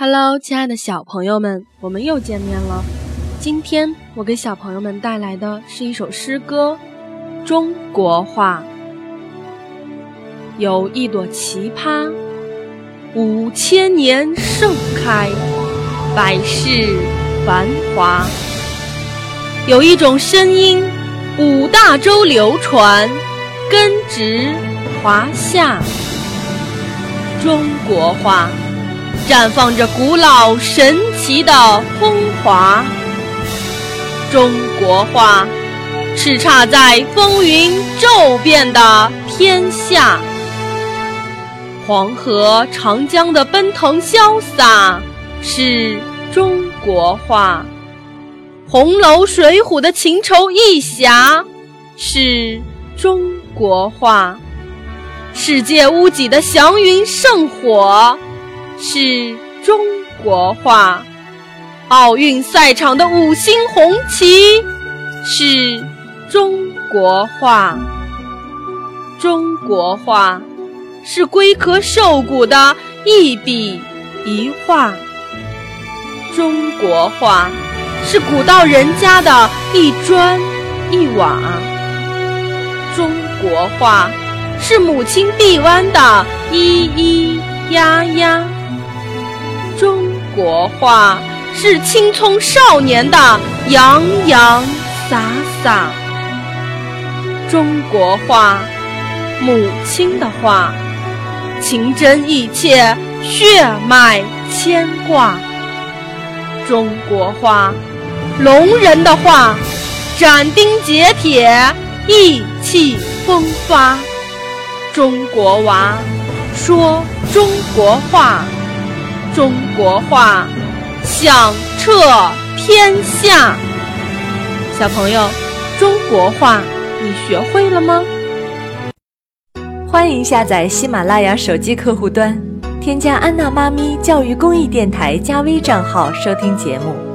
Hello，亲爱的小朋友们，我们又见面了。今天我给小朋友们带来的是一首诗歌《中国话》。有一朵奇葩，五千年盛开，百世繁华。有一种声音，五大洲流传，根植华夏。中国话。绽放着古老神奇的风华，中国画叱咤在风云骤变的天下。黄河、长江的奔腾潇洒是中国画，红楼、水浒的情仇义侠是中国画，世界屋脊的祥云圣火。是中国话，奥运赛场的五星红旗是中国话，中国话是龟壳兽骨的一笔一画，中国话是古道人家的一砖一瓦，中国话是母亲臂弯的咿咿呀呀。中国话是青葱少年的洋洋洒洒，中国话，母亲的话，情真意切，血脉牵挂。中国话，龙人的话，斩钉截铁，意气风发。中国娃，说中国话。中国话响彻天下，小朋友，中国话你学会了吗？欢迎下载喜马拉雅手机客户端，添加安娜妈咪教育公益电台加微账号收听节目。